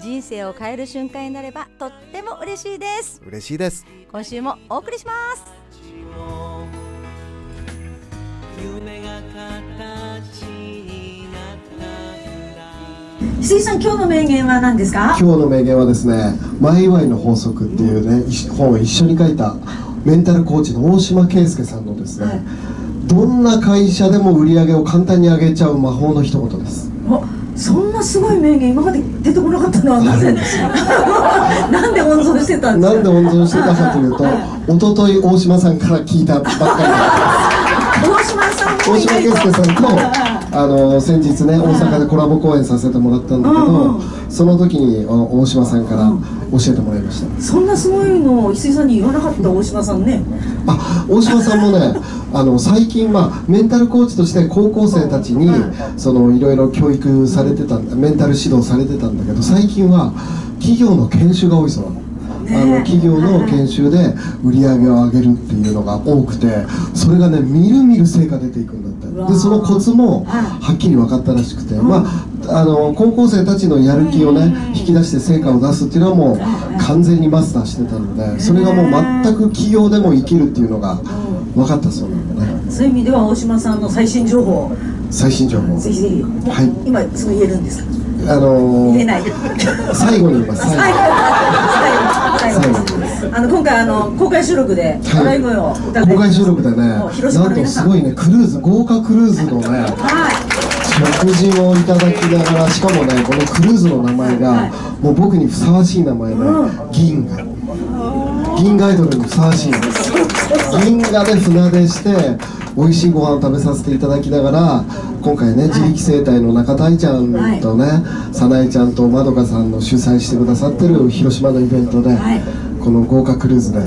人生を変える瞬間になればとっても嬉しいです。嬉しいです。今週もお送りします。夢が形になったんだ翡翠さん今日の名言は何ですか？今日の名言はですね「マイワイの法則」っていうね一本を一緒に書いたメンタルコーチの大島圭介さんのですね、はい。どんな会社でも売り上げを簡単に上げちゃう魔法の一言です。おそんなすごい名言今まで出てこなかったのはなぜ？なんで温存してたんですか？なんで温存してたかというと一昨日大島さんから聞いたばっか大島さんり大島圭介さんとあの先日ね大阪でコラボ公演させてもらったんだけうんうどん。その時にあ大島さんから教えてもらいました。そんなすごいのを翡翠さんに言わなかった大島さんね。あ大島さんもね あの最近まあメンタルコーチとして高校生たちにそのいろいろ教育されてたメンタル指導されてたんだけど最近は企業の研修が多いそうなの。あの企業の研修で売り上げを上げるっていうのが多くてそれがねみるみる成果出ていくんだって。でそのコツもはっきり分かったらしくて、まあ、あの高校生たちのやる気をね引き出して成果を出すっていうのはもう完全にマスターしてたのでそれがもう全く企業でも生きるっていうのが分かったそうなんだね。そういう意味では大島さんの最新情報。を最新情報。ぜひぜひ、はい。今すぐ言えるんですか？あのー言えない。最後に言います。最後最後あの今回あの公開収録で笑い。声を歌って公開収録でねなんとすごいねクルーズ豪華クルーズのねはい。食事をいただきながらしかもねこのクルーズの名前がもう僕にふさわしい名前で銀河。銀河アイドルにふさわしい。んです銀河で船出して美味しいご飯を食べさせていただきながら今回ね自力生態の中田愛ちゃんとね早苗ちゃんとまどかさんの主催してくださってる広島のイベントではい。この豪華クルーズで。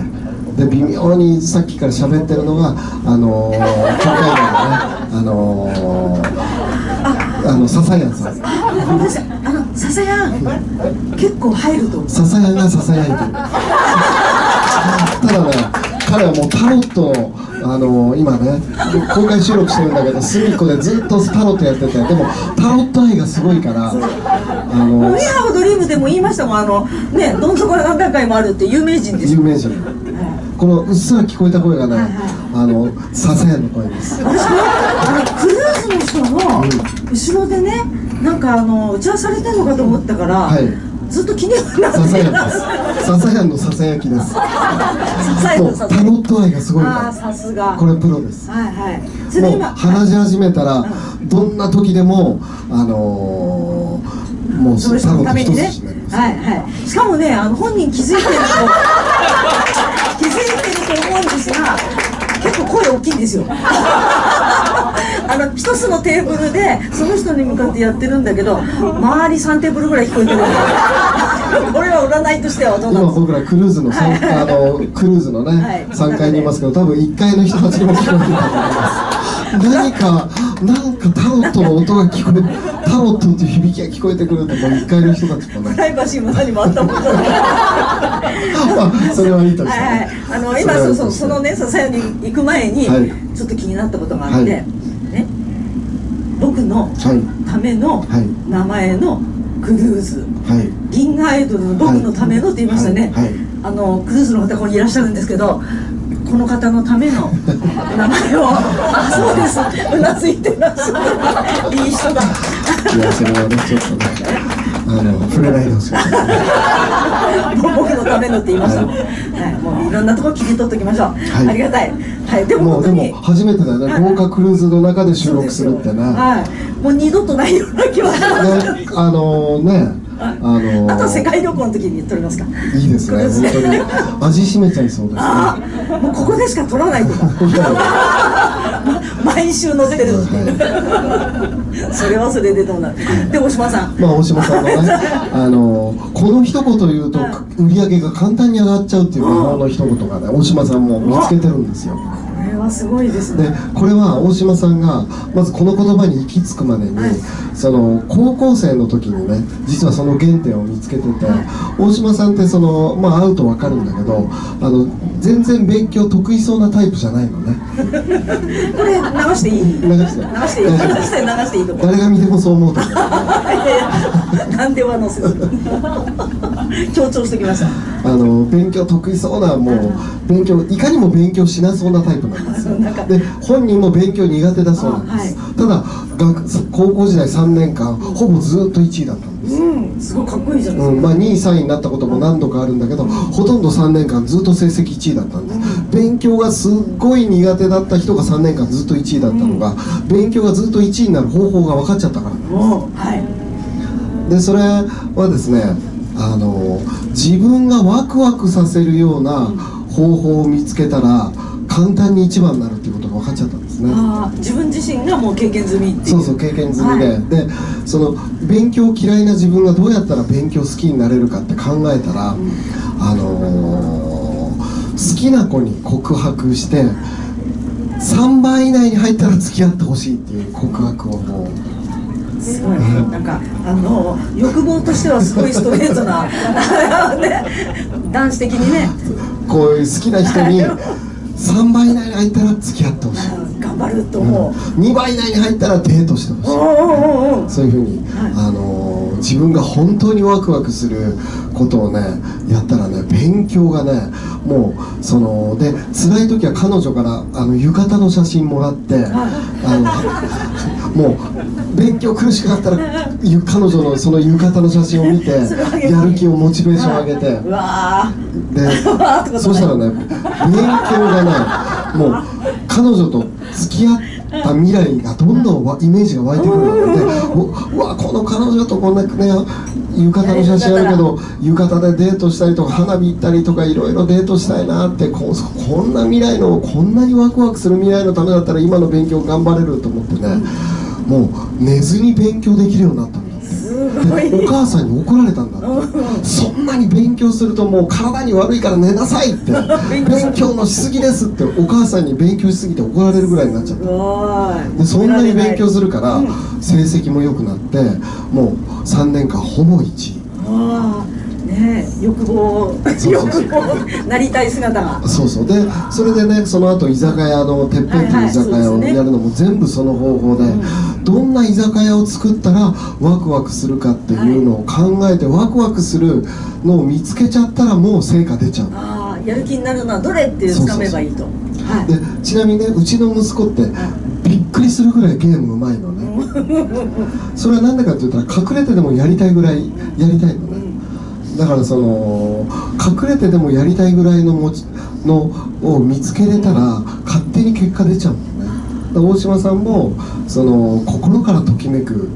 で微妙にさっきから喋ってるのがあのー、教会内のね あのー、あの笹谷さん。あの笹谷結構入ると笹谷がささやいてるただね彼はもうタロットのあのー、今ね公開収録してるんだけど隅っこでずっとタロットやっててでもタロット愛がすごいからあのウィハブドリームでも言いましたもんあのねどん底が何段階もあるって有名人ですよ。有名人。このうっすら聞こえた声がねあの笹谷の声です。私ねあのクルーズの人の後ろでねなんかあの打ち合わせされてるのかと思ったから、はいずっと気になって笹谷です。笹谷のささやきです。タロット愛がすごいああかさすが。らこれプロです。はいはい。それでもう今話し始めたらどんな時でもあのー、もうタロット一筋になりますはいはい。しかもねあの本人気づいてると気づいてると思うんですが結構声大きいんですよあの一つのテーブルでその人に向かってやってるんだけど周り3テーブルぐらい聞こえてる。これは占いとしてはどうなんですか？今僕らクルーズの三あのクルーズのね、はい。3階にいますけど多分1階の人たちにも聞こえてる。と思います何かなんかタロットの音が聞こえタロットっていう響きが聞こえてくるともう1階の人たちもね。プライバシーも何もあったもんじゃない。まあそれはいいとして、はいはい、あの今そうそうそのね笹谷に行く前にはい。ちょっと気になったことがあって、はい。ね僕のはい。ためのはい。名前のクルーズ。はい。銀河アイドルの僕のためのって言いましたね、はい。はい。あのクルーズの方ここにいらっしゃるんですけどこの方のための 名前をあそうです。うなずいてらっしゃるいい人だあの触れないでほしい。僕のためのって言いました、はい、もういろんなところ切り取っておきましょう、い。ありがたい、はい、でもでも初めてだよね豪華クルーズの中で収録するってねはい、もう二度とないような気はします。ねあのねあの。あと世界旅行の時に言っておりますか。いいですね本当に。味しめちゃいそうですね。もうここでしか撮らないとか毎週載ってるっていう、それはそれでどうなる？で大島さん。まあ大島さんのね あのこの一言言うと売り上げが簡単に上がっちゃうっていう魔法の一言がね大島さんも見つけてるんですよすごいですでねこれは大島さんがまずこの言葉に行き着くまでに、その高校生の時にね実はその原点を見つけてて、大島さんってそのまあ会うと分かるんだけどあの全然勉強得意そうなタイプじゃないのね。これ流していい？流して。流していい？流して流していいと思う誰が見てもそう思うと思う。なんでは載せず強調してきました。あの勉強得意そうなもう勉強いかにも勉強しなそうなタイプなんですで本人も勉強苦手だそうなんです、ただ学高校時代3年間ほぼずっと1位だったんです、うん。すごいかっこいいじゃないですか、うんまあ、2位3位になったことも何度かあるんだけどほとんど3年間ずっと成績1位だったんです。勉強がすっごい苦手だった人が3年間ずっと1位だったのが勉強がずっと1位になる方法が分かっちゃったから。もうはい。でそれはですねあの自分がワクワクさせるような方法を見つけたら簡単に一番になるっていうことが分かっちゃったんですね。自分自身がもう経験済みっていう。そうそう経験済みで、はい。でその勉強嫌いな自分がどうやったら勉強好きになれるかって考えたら、あのー好きな子に告白して3番以内に入ったら付き合ってほしいっていう告白をもう。すごい。なんかあの欲望としてはすごいストレートな。ね。男子的にね。こういう好きな人に3番以内に入ったら付き合ってほしい、頑張ると思う、2番以内に入ったらデートしてほしい。そういうふうに、あのー自分が本当にワクワクすることをねやったらね勉強がねもうそので辛い時は彼女からあの浴衣の写真もらって あのもう勉強苦しくなったらゆ彼女のその浴衣の写真を見て やる気をモチベーション上げて。でそうしたらね勉強がねもう彼女と付き合った未来がどんどんわイメージが湧いてくるのでううわこの彼女とこんなね浴衣の写真あるけど浴衣でデートしたりとか花火行ったりとかいろいろデートしたいなってこうこんな未来のこんなにワクワクする未来のためだったら今の勉強頑張れると思ってねもう寝ずに勉強できるようになったお母さんに怒られたんだって。そんなに勉強するともう体に悪いから寝なさいって。勉強。のしすぎですって。お母さんに勉強しすぎて怒られるぐらいになっちゃっうたでそんなに勉強するからうん。成績も良くなってもう3年間ほぼ1位ねえ欲望欲望なりたい姿が。そうそう。でそれでねその後居酒屋のてっぺんっていう居酒屋をやるのも全部その方法で、どんな居酒屋を作ったらワクワクするかっていうのを考えて、ワクワクするのを見つけちゃったらもう成果出ちゃう。ああやる気になるのはどれってつかめばいいと。はい。でちなみにねうちの息子ってびっくりするぐらいゲームうまいのね。それは何でかって言ったら隠れてでもやりたいぐらいやりたいのねだからその隠れてでもやりたいぐらいの持ちのを見つけれたら勝手に結果出ちゃうのね。だから大島さんもその心からときめく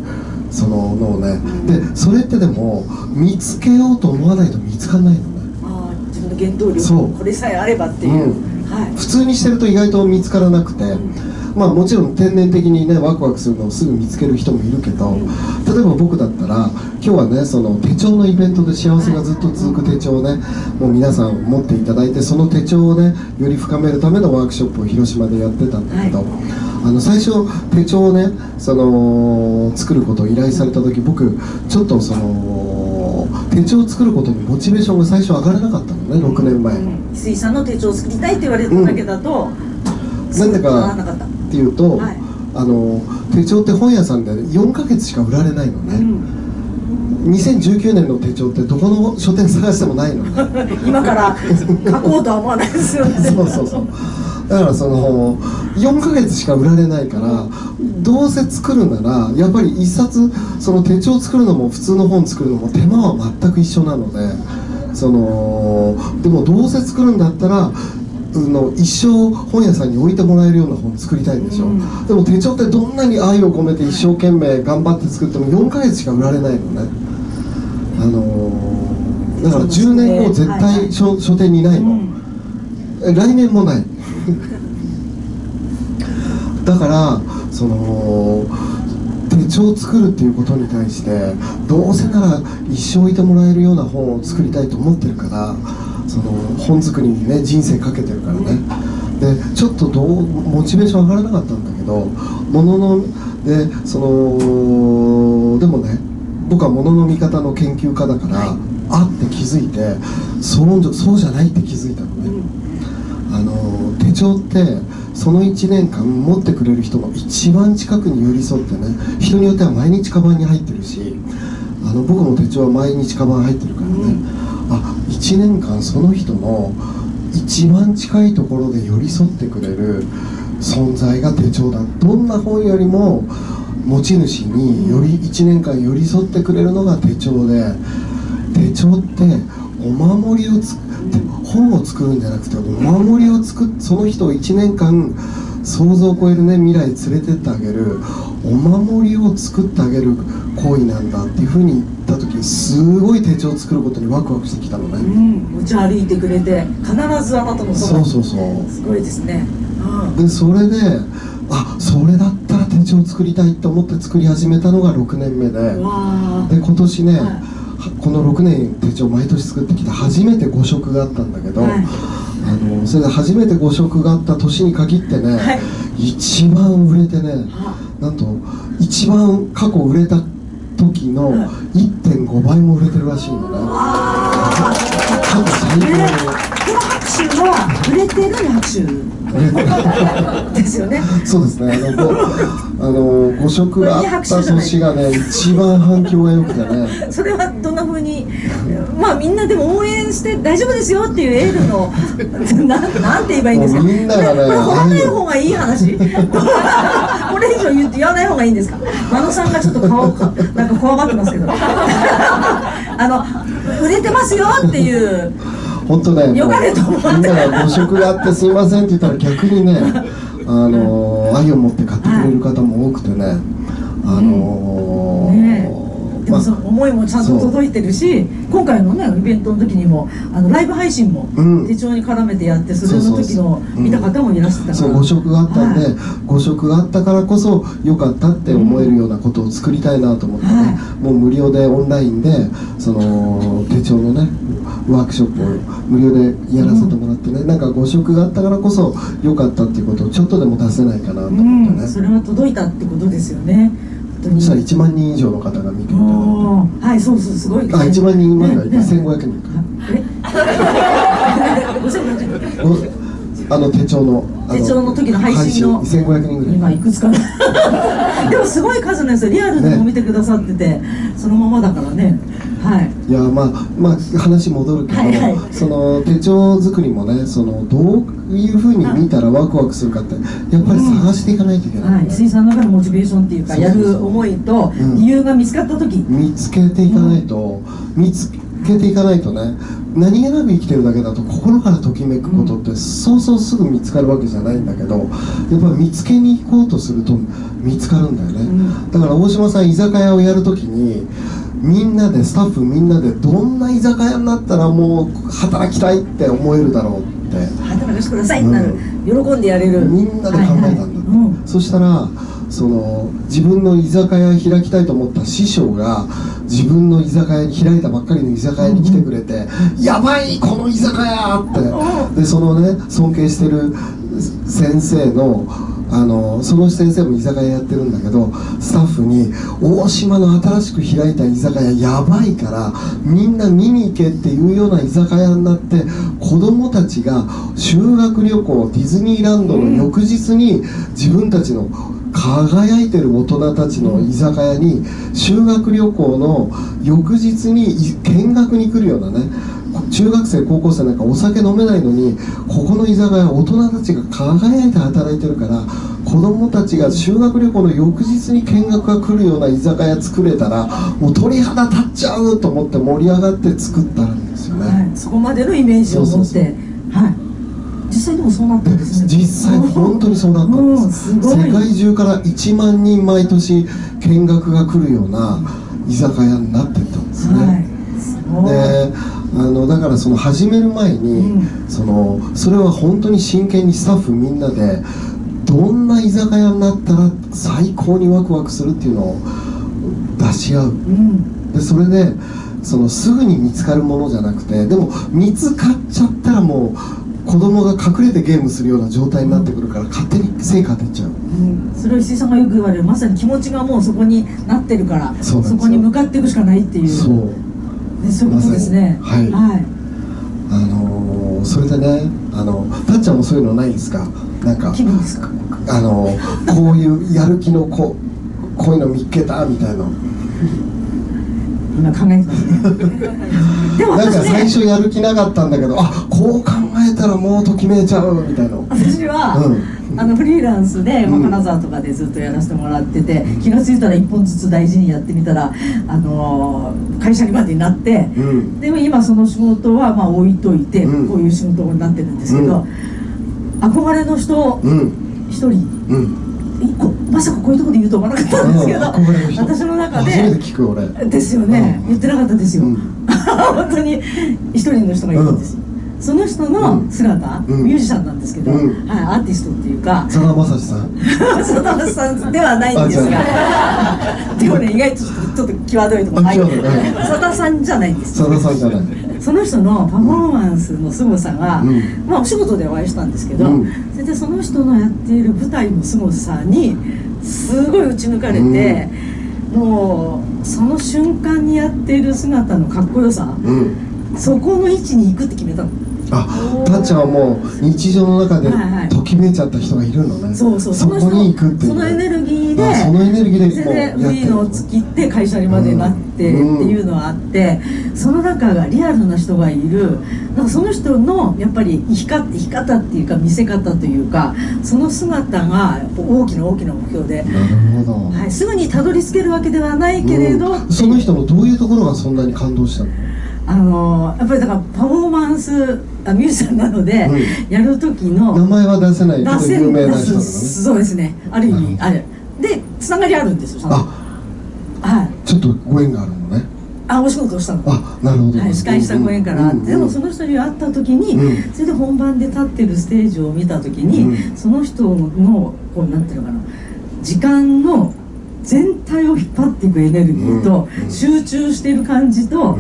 そののをね。でそれってでも見つけようと思わないと見つかんないのね。ああ自分の原動力これさえあればっていう、はい。普通にしてると意外と見つからなくて、まあもちろん天然的にねワクワクするのをすぐ見つける人もいるけど、例えば僕だったら今日はねその手帳のイベントで幸せがずっと続く手帳をねもう皆さん持っていただいてその手帳をねより深めるためのワークショップを広島でやってたんだけど、あの最初手帳をねその作ることを依頼された時僕ちょっとその手帳を作ることにモチベーションが最初上がらなかったのね6年前。うん翡翠さんの手帳を作りたいって言われただけだと、なん。でならかなかっていうと、はい。あの手帳って本屋さんで4ヶ月しか売られないのね、うん。2019年の手帳ってどこの書店探してもないのね。今から書こうとは思わないですよね。そうそうそう。だからその4ヶ月しか売られないからどうせ作るならやっぱり一冊その手帳作るのも普通の本作るのも手間は全く一緒なのでそのでもどうせ作るんだったらあの一生本屋さんに置いてもらえるような本作りたいでしょ、でも手帳ってどんなに愛を込めて一生懸命頑張って作っても4ヶ月しか売られないのね。あのーだから10年後絶対書,、書店にないの、え来年もないだからその手帳を作るっていうことに対してどうせなら一生いてもらえるような本を作りたいと思ってるからその本作りにね人生かけてるからね。でちょっとどうモチベーション上がらなかったんだけどもののでそのでもね僕はものの見方の研究家だから、あって気づいてそうそうじゃないって気づいたのね、あの手帳ってその1年間持ってくれる人の一番近くに寄り添ってね人によっては毎日カバンに入ってるしあの僕の手帳は毎日カバン入ってるからね、あ1年間その人の一番近いところで寄り添ってくれる存在が手帳だ。どんな本よりも持ち主により1年間寄り添ってくれるのが手帳で手帳ってお守りをつ本を作るんじゃなくてお守りを作っその人を1年間想像を超えるね未来に連れてってあげるお守りを作ってあげる行為なんだっていうふうに言った時すごい手帳を作ることにワクワクしてきたのうね、ん持ち歩いてくれて必ずあなたのそばそうそうそう。すごいですね。うん。でそれであそれだったら手帳を作りたいと思って作り始めたのが6年目で。わで今年ね、はい。はこの6年手帳毎年作ってきて初めて5色があったんだけど、はい。あのそれで初めて5色があった年に限ってね、はい。一番売れてねあ。なんと一番過去売れた時のはい。1.5倍も売れてるらしいのね。過去最ね。高手は売れてる拍手ですよね。そうですね。あのごあの5色があった年がね一番反響が良くてね。それはどんな風にまあみんなでも応援して大丈夫ですよっていうエールのななんて言えばいいんですか。みんながねこれ掘らない方がいい話。これ以上言って言わない方がいいんですか。真野さんがちょっと顔かなんか怖がってますけど。あの売れてますよっていう本当ねよかれと思って。みんながご食があってすいませんって言ったら逆にねあの愛を持って買ってくれる方も多くてねあのねでまあもその思いもちゃんと届いてるし今回のねイベントの時にもあのライブ配信もうん。手帳に絡めてやってそれのそうそう時のう。ん見た方もいらっしゃったから。そう誤食があったんで、はい。誤食があったからこそ良かったって思えるようなことを作りたいなと思ってね、はもう無料でオンラインでその手帳のねワークショップを無料でやらせてもらってね、なんか誤食があったからこそ良かったっていうことをちょっとでも出せないかなとう思ってね、ん、それは届いたってことですよね。そしたら1万人以上の方が見ていただいて。はいそうそうすごい。あ1万人まではいてね。ね。1500人 え？5500人ごあの手帳のあ手帳の時の配信の配信1500人ぐらい。今いくつかな。でもすごい数なんですよリアルでもね見てくださってて、そのままだからね。はい。いやまあまあ話戻るけど、はいはい。その手帳作りもねそのどういうふうに見たらワクワクするかってやっぱり探していかないといけない、はい、水産の中のモチベーションっていうかやる思いとうん。理由が見つかった時、見つけていかないと、見つけていかないとね何気なく生きてるだけだと心からときめくことってそうそうすぐ見つかるわけじゃないんだけどやっぱり見つけに行こうとすると見つかるんだよね、ん。だから大島さん居酒屋をやるときにみんなでスタッフみんなでどんな居酒屋になったらもう働きたいって思えるだろうって。働かせてくださいってなる、喜んでやれる。みんなで考えたんだはいはい。うん。そしたらその自分の居酒屋開きたいと思った師匠が自分の居酒屋に開いたばっかりの居酒屋に来てくれて「やばいこの居酒屋!」ってでそのね尊敬してる先生のあのその先生も居酒屋やってるんだけどスタッフに「大島の新しく開いた居酒屋やばいからみんな見に行け」っていうような居酒屋になって子供たちが修学旅行ディズニーランドの翌日に自分たちの輝いてる大人たちの居酒屋に修学旅行の翌日に見学に来るようなね中学生高校生なんかお酒飲めないのにここの居酒屋大人たちが輝いて働いてるから子供たちが修学旅行の翌日に見学が来るような居酒屋作れたらもう鳥肌立っちゃうと思って盛り上がって作ったんですよね、はい、そこまでのイメージを持って。はい。実際でもそうなったんですね。実際本当にそうなったんうんです 世界中から1万人毎年見学が来るような居酒屋になっていったんですね、はい。すごい。であのだからその始める前に、うん。そのそれは本当に真剣にスタッフみんなでどんな居酒屋になったら最高にワクワクするっていうのを出し合う。うん。でそれでそのすぐに見つかるものじゃなくてでも見つかっちゃったらもう子供が隠れてゲームするような状態になってくるから勝手に成果出ちゃう。うん。それを石井さんがよく言われる。まさに気持ちがもうそこになってるからそこに向かっていくしかないっていう。そうねそうですね。はい。はい。あのーそれでねあのたっちゃんもそういうのないですか？なんか気分ですか？あのこういうやる気のこうこういうの見っけたみたいな今考えてますね。でもなんか最初やる気なかったんだけどあこう考えたらもうときめいちゃうみたいな私は、うんあのフリーランスで、まあうん。金沢とかでずっとやらせてもらってて気が付いたら一本ずつ大事にやってみたら、あのー会社にまでになって、うん。でも今その仕事はまあ置いといて、うん。こういう仕事になってるんですけど、憧れの人うん。一人うん。一個まさかこういうところで言うと思わなかったんですけど、私の中で聞く俺。ですよね、うん。言ってなかったですよ、うん。本当に一人の人がいるんですよ、その人の姿、うん。ミュージシャンなんですけど、うん。はい、アーティストっていうかさだまさしさん。佐田さんではないんですが でもね意外とちょっと際どいところ入ってるあ際どい佐田さんじゃないんです。さださんじゃないその人のパフォーマンスの凄さが、うん。まあお仕事でお会いしたんですけど、うん。それでその人のやっている舞台の凄さにすごい打ち抜かれて、もうその瞬間にやっている姿のかっこよさうん。そこの位置に行くって決めたのあたっちゃんはもう日常の中ではいはい。ときめいちゃった人がいるのね。そうそう。そこに行くっていう。そのエネルギーであそのエネルギーで全もうやって然フリーのを突きって会社にまでなってっていうのはあって、その中がリアルな人がいる。なんかその人のやっぱり生き方生き方っていうか見せ方というかその姿が大きな大きな目標で、なるほど、はい、すぐにたどり着けるわけではないけれど、うん。その人のどういうところがそんなに感動したの？あのやっぱりだからパフォーマンスあミュージシャンなので、うやる時の名前は出せない出せ有名な出人だね。すそうですね。ある意味ある。でつながりあるんですよあ。はい。ちょっとご縁があるのね。あお仕事をしたの。あなるほど、はい、司会したご縁から。でもその人に会った時に、うん。それで本番で立ってるステージを見た時に、うん。その人のこうなんていうのかな時間の全体を引っ張っていくエネルギーと、うん。集中している感じと、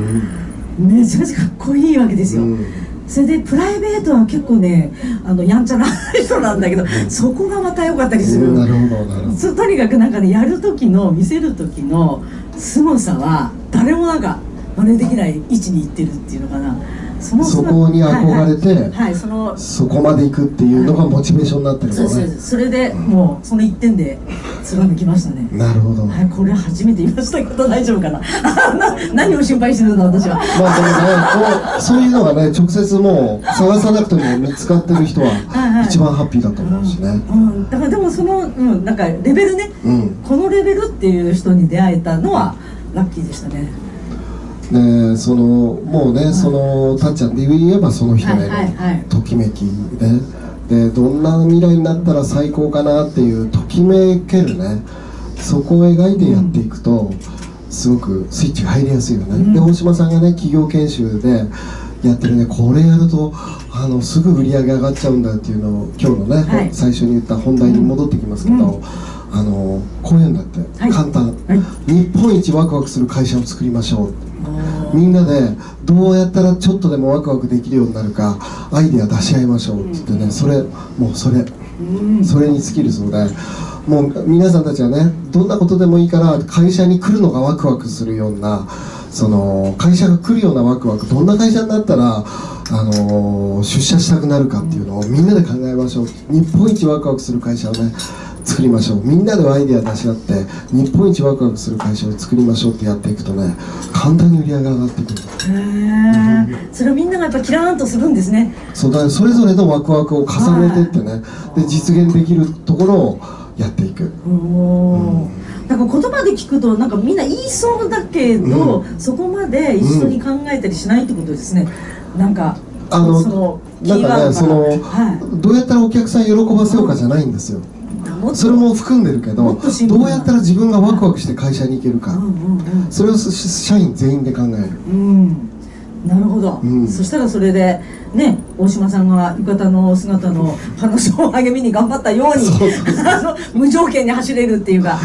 めちゃめちゃかっこいいわけですよ、うん。それでプライベートは結構ねあのやんちゃな人なんだけど、そこがまた良かったりする、うんなるほどなるほど。とにかくなんかねやる時の見せる時の凄さは誰もなんか真似できない位置に行ってるっていうのかなそこに憧れてはいはい。はいそのそこまで行くっていうのがモチベーションになってるそうのねそうです。それでもうその一点で貫きましたね。なるほど、はいこれ初めて言いましたけど大丈夫かな。な何を心配してるんだ私は。まあでもねこうそういうのがね直接もう探さなくても見つかってる人はいははい。一番ハッピーだと思うしね。うん、だからでもその、うん、なんかレベルね。うん。このレベルっていう人に出会えたのはラッキーでしたねでそのもうねそのたっちゃんで言えばその人へのときめきででどんな未来になったら最高かなっていうときめけるね。そこを描いてやっていくとすごくスイッチが入りやすいよね、うん。で大島さんがね企業研修でやってるね。これやるとあのすぐ売り上げ上がっちゃうんだっていうのを今日のね、はい。最初に言った本題に戻ってきますけど、うん。あのこういうんだって、はい。簡単、はい。日本一ワクワクする会社を作りましょうみんなでどうやったらちょっとでもワクワクできるようになるかアイデア出し合いましょうって言ってね。それもうそれ。うん。それに尽きるそうで。もう皆さんたちはねどんなことでもいいから会社に来るのがワクワクするようなその会社が来るようなワクワクどんな会社になったらあの出社したくなるかっていうのをみんなで考えましょう。日本一ワクワクする会社をね作りましょう。みんなでアイデア出し合って日本一ワクワクする会社を作りましょうってやっていくとね簡単に売り上げが上がってくる。へえそれをみんながやっぱキラーンとするんですね。そうだねそれぞれのワクワクを重ねてってね。で実現できるところをやっていく。おおなんか言葉で聞くとなんかみんな言いそうだけど、うそこまで一緒に考えたりしないってことですね、なんかあのそのなんかねその、はどうやったらお客さん喜ばせようかじゃないんですよ。い、もっとそれも含んでるけどどうやったら自分がワクワクして会社に行けるかう。んうんそれを社員全員で考える。うん、うん、なるほど、うん。そしたらそれでね大島さんが浴衣の姿の彼女を励みに頑張ったように 無条件に走れるっていうか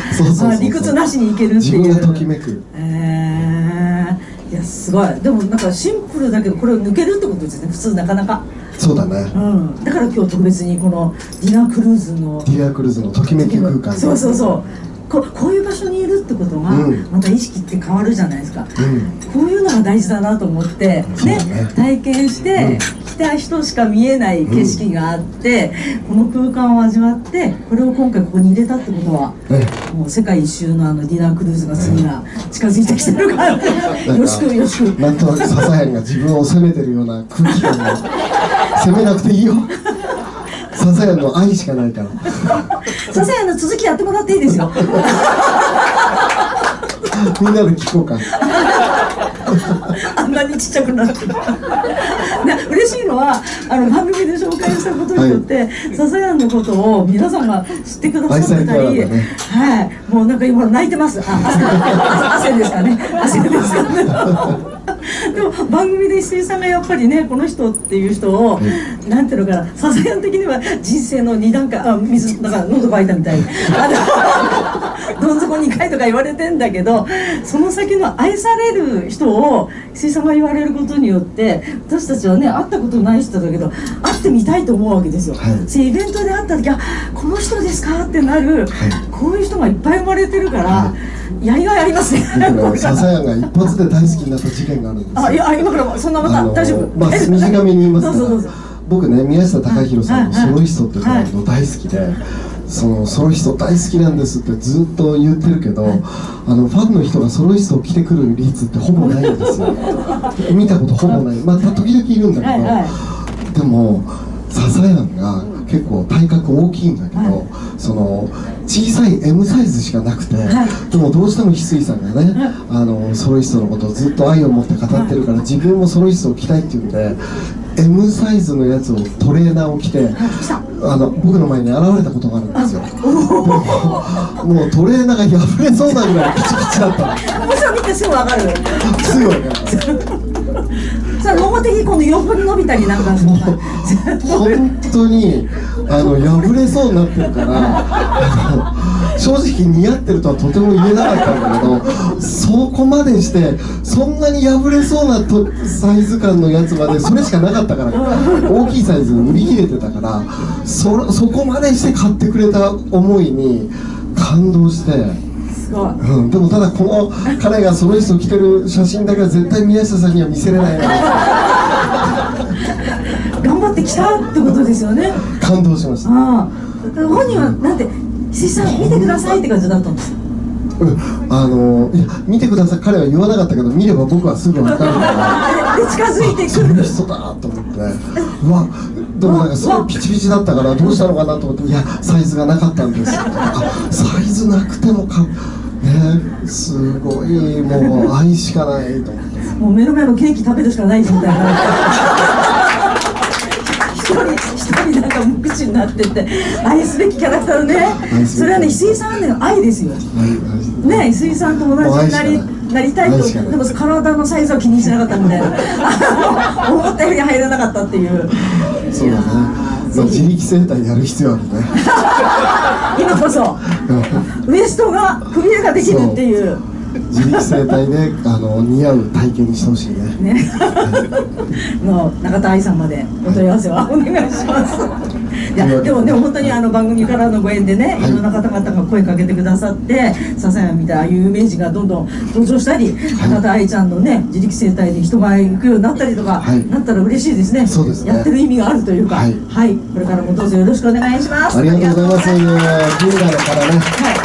理屈なしにいけるっていう自分がときめく。えー、いやすごい。でもなんかシンプルだけどこれを抜けるってことですね普通なかなか、そうだね。うん、だから今日特別にこのディナークルーズのディアクルーズのときめき空間そうそうそうここういう場所にいるってことは、うん。また意識って変わるじゃないですか、うん。こういうのが大事だなと思って、ね。体験して、来た人しか見えない景色があって、この空間を味わってこれを今回ここに入れたってことはねもう世界一周のあのディナークルーズが次が近づいてきてるから、よしくよしくなんとなく笹谷が自分を責めてるような空気感が 責めなくていいよ笹谷の愛しかないから。ささやの続きやってもらっていいですよ。みんなで聞こうか。あんなにちっちゃくなって。嬉しいのは、あの番組で紹介したことによって、笹谷のことを皆さんが知ってくださってたり、だね。はい、もうなんか今泣いてます。汗ですかね。汗ですかね。でも番組で石井さんがやっぱりねこの人っていう人を、なんていうのかな笹谷的には人生の二段階あ水だから喉乾いたみたい。に どん底2回とか言われてんだけどその先の愛される人を石井さんが言われることによって私たちはね会ったことない人だけど会ってみたいと思うわけですよ。はい。でイベントで会った時あこの人ですか？ってなる、こういう人がいっぱい生まれてるから、はやりがいありますね。僕ね笹谷が一発で大好きになった事件があるんですよ。あいや今からそんなまた、大丈夫。まあ短めに言います。僕ね宮下隆弘さんのソロイストっていうバンド大好きで、そのソロイスト大好きなんですってずっと言ってるけど、あのファンの人がソロイストを着てくる率ってほぼないんですよ。見たことほぼない。まあ時々いるんだけど、でも笹谷が結構体格大きいんだけど、はい。その小さい M サイズしかなくて、はい。でもどうしても翡翠さんがね、あのソロイストのことをずっと愛を持って語ってるから、自分もソロイストを着たいっていうんで M サイズのやつをトレーナーを着てあの僕の前に現れたことがあるんですよ。でももうトレーナーが破れそうなぐらいピチピチだった。すぐわかる。すぐ分かるさあ、ロゴ的に今度横に伸びたりなんかするのか。本当にあの破れそうになってるから正直似合ってるとはとても言えなかったんだけどそこまでしてそんなに破れそうなとサイズ感のやつまでそれしかなかったから大きいサイズ売り切れてたからそこまでして買ってくれた思いに感動して。すごい。うん、でもただこの彼がソロイスト着てる写真だけは絶対宮下さんには見せれないな頑張ってきたってことですよね。感動しましたああ。本人はなんて、石井さん見てくださいって感じだったんですよ。うんあのいや見てください彼は言わなかったけど見れば僕はすぐ分かるから で、近づいてそくる。の人だと思ってうわでもなんかすごいピチピチだったからどうしたのかなと思っていやサイズがなかったんですあサイズなくてもかねすごいもう愛しかないと思って。もう目の前のケーキ食べるしかないみたいな。一人一人なんか無口になってて。愛すべきキャラクターね。それはね石井さんの愛ですよ。ね石井さんと同じになりなりたいと。でも体のサイズは気にしなかったみたいな。思ったより入らなかったっていう。そうだね、まあ、自力整体やる必要あるね今こそウエストがくびれができるっていう。自力整体であの似合う体型にしてほしいね。ね。の中田愛さんまでお問い合わせはお願いします。いやでもね本当にあの番組からのご縁でね、はい。い、ろんな方々が声かけてくださって笹山みたいなああいう有名人がどんどん登場したり、中田愛ちゃんのね自力整体で人前行くようになったりとか、はい。なったら嬉しいですね。そうですね。やってる意味があるというか。はい。これからもどうぞよろしくお願いします。ありがとうございます。ありがとうござい銀河からね、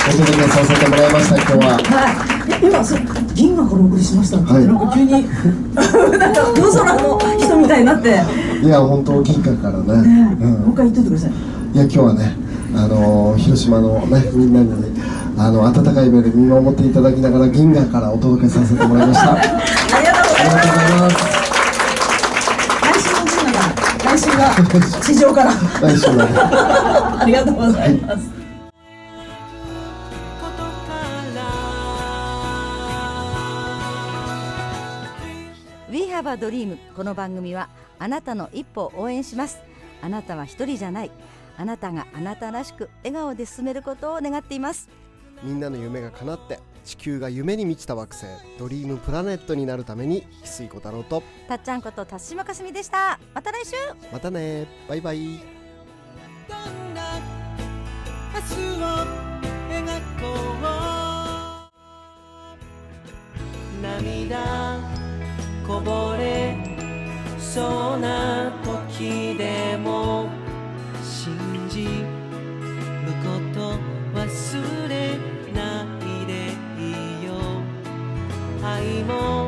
お届けさせてもらいました。今日は。はい、今そ銀河からお送りしましたって、はい。なんか急に なんか夜空のたいになって、ねいや、本当銀河からね。うん。もう一回言っといてくださいいや、今日はね、あのー広島のね、みんなに。あの温かい目で見守っていただきながら銀河からお届けさせてもらいました。ありがとうございます。来週が来週が地上から来週まで。ありがとうございます、ことから We have ハバドリームこの番組はあなたの一歩を応援します。あなたは一人じゃない。あなたがあなたらしく笑顔で進めることを願っています。みんなの夢が叶って地球が夢に満ちた惑星ドリームプラネットになるために翡翠小太郎と。たっちゃんこと辰島かすみでした。また来週。またね。バイバイ。どんな明日を描こう。涙こぼれそうな時でも信じること忘れないでいいよ愛も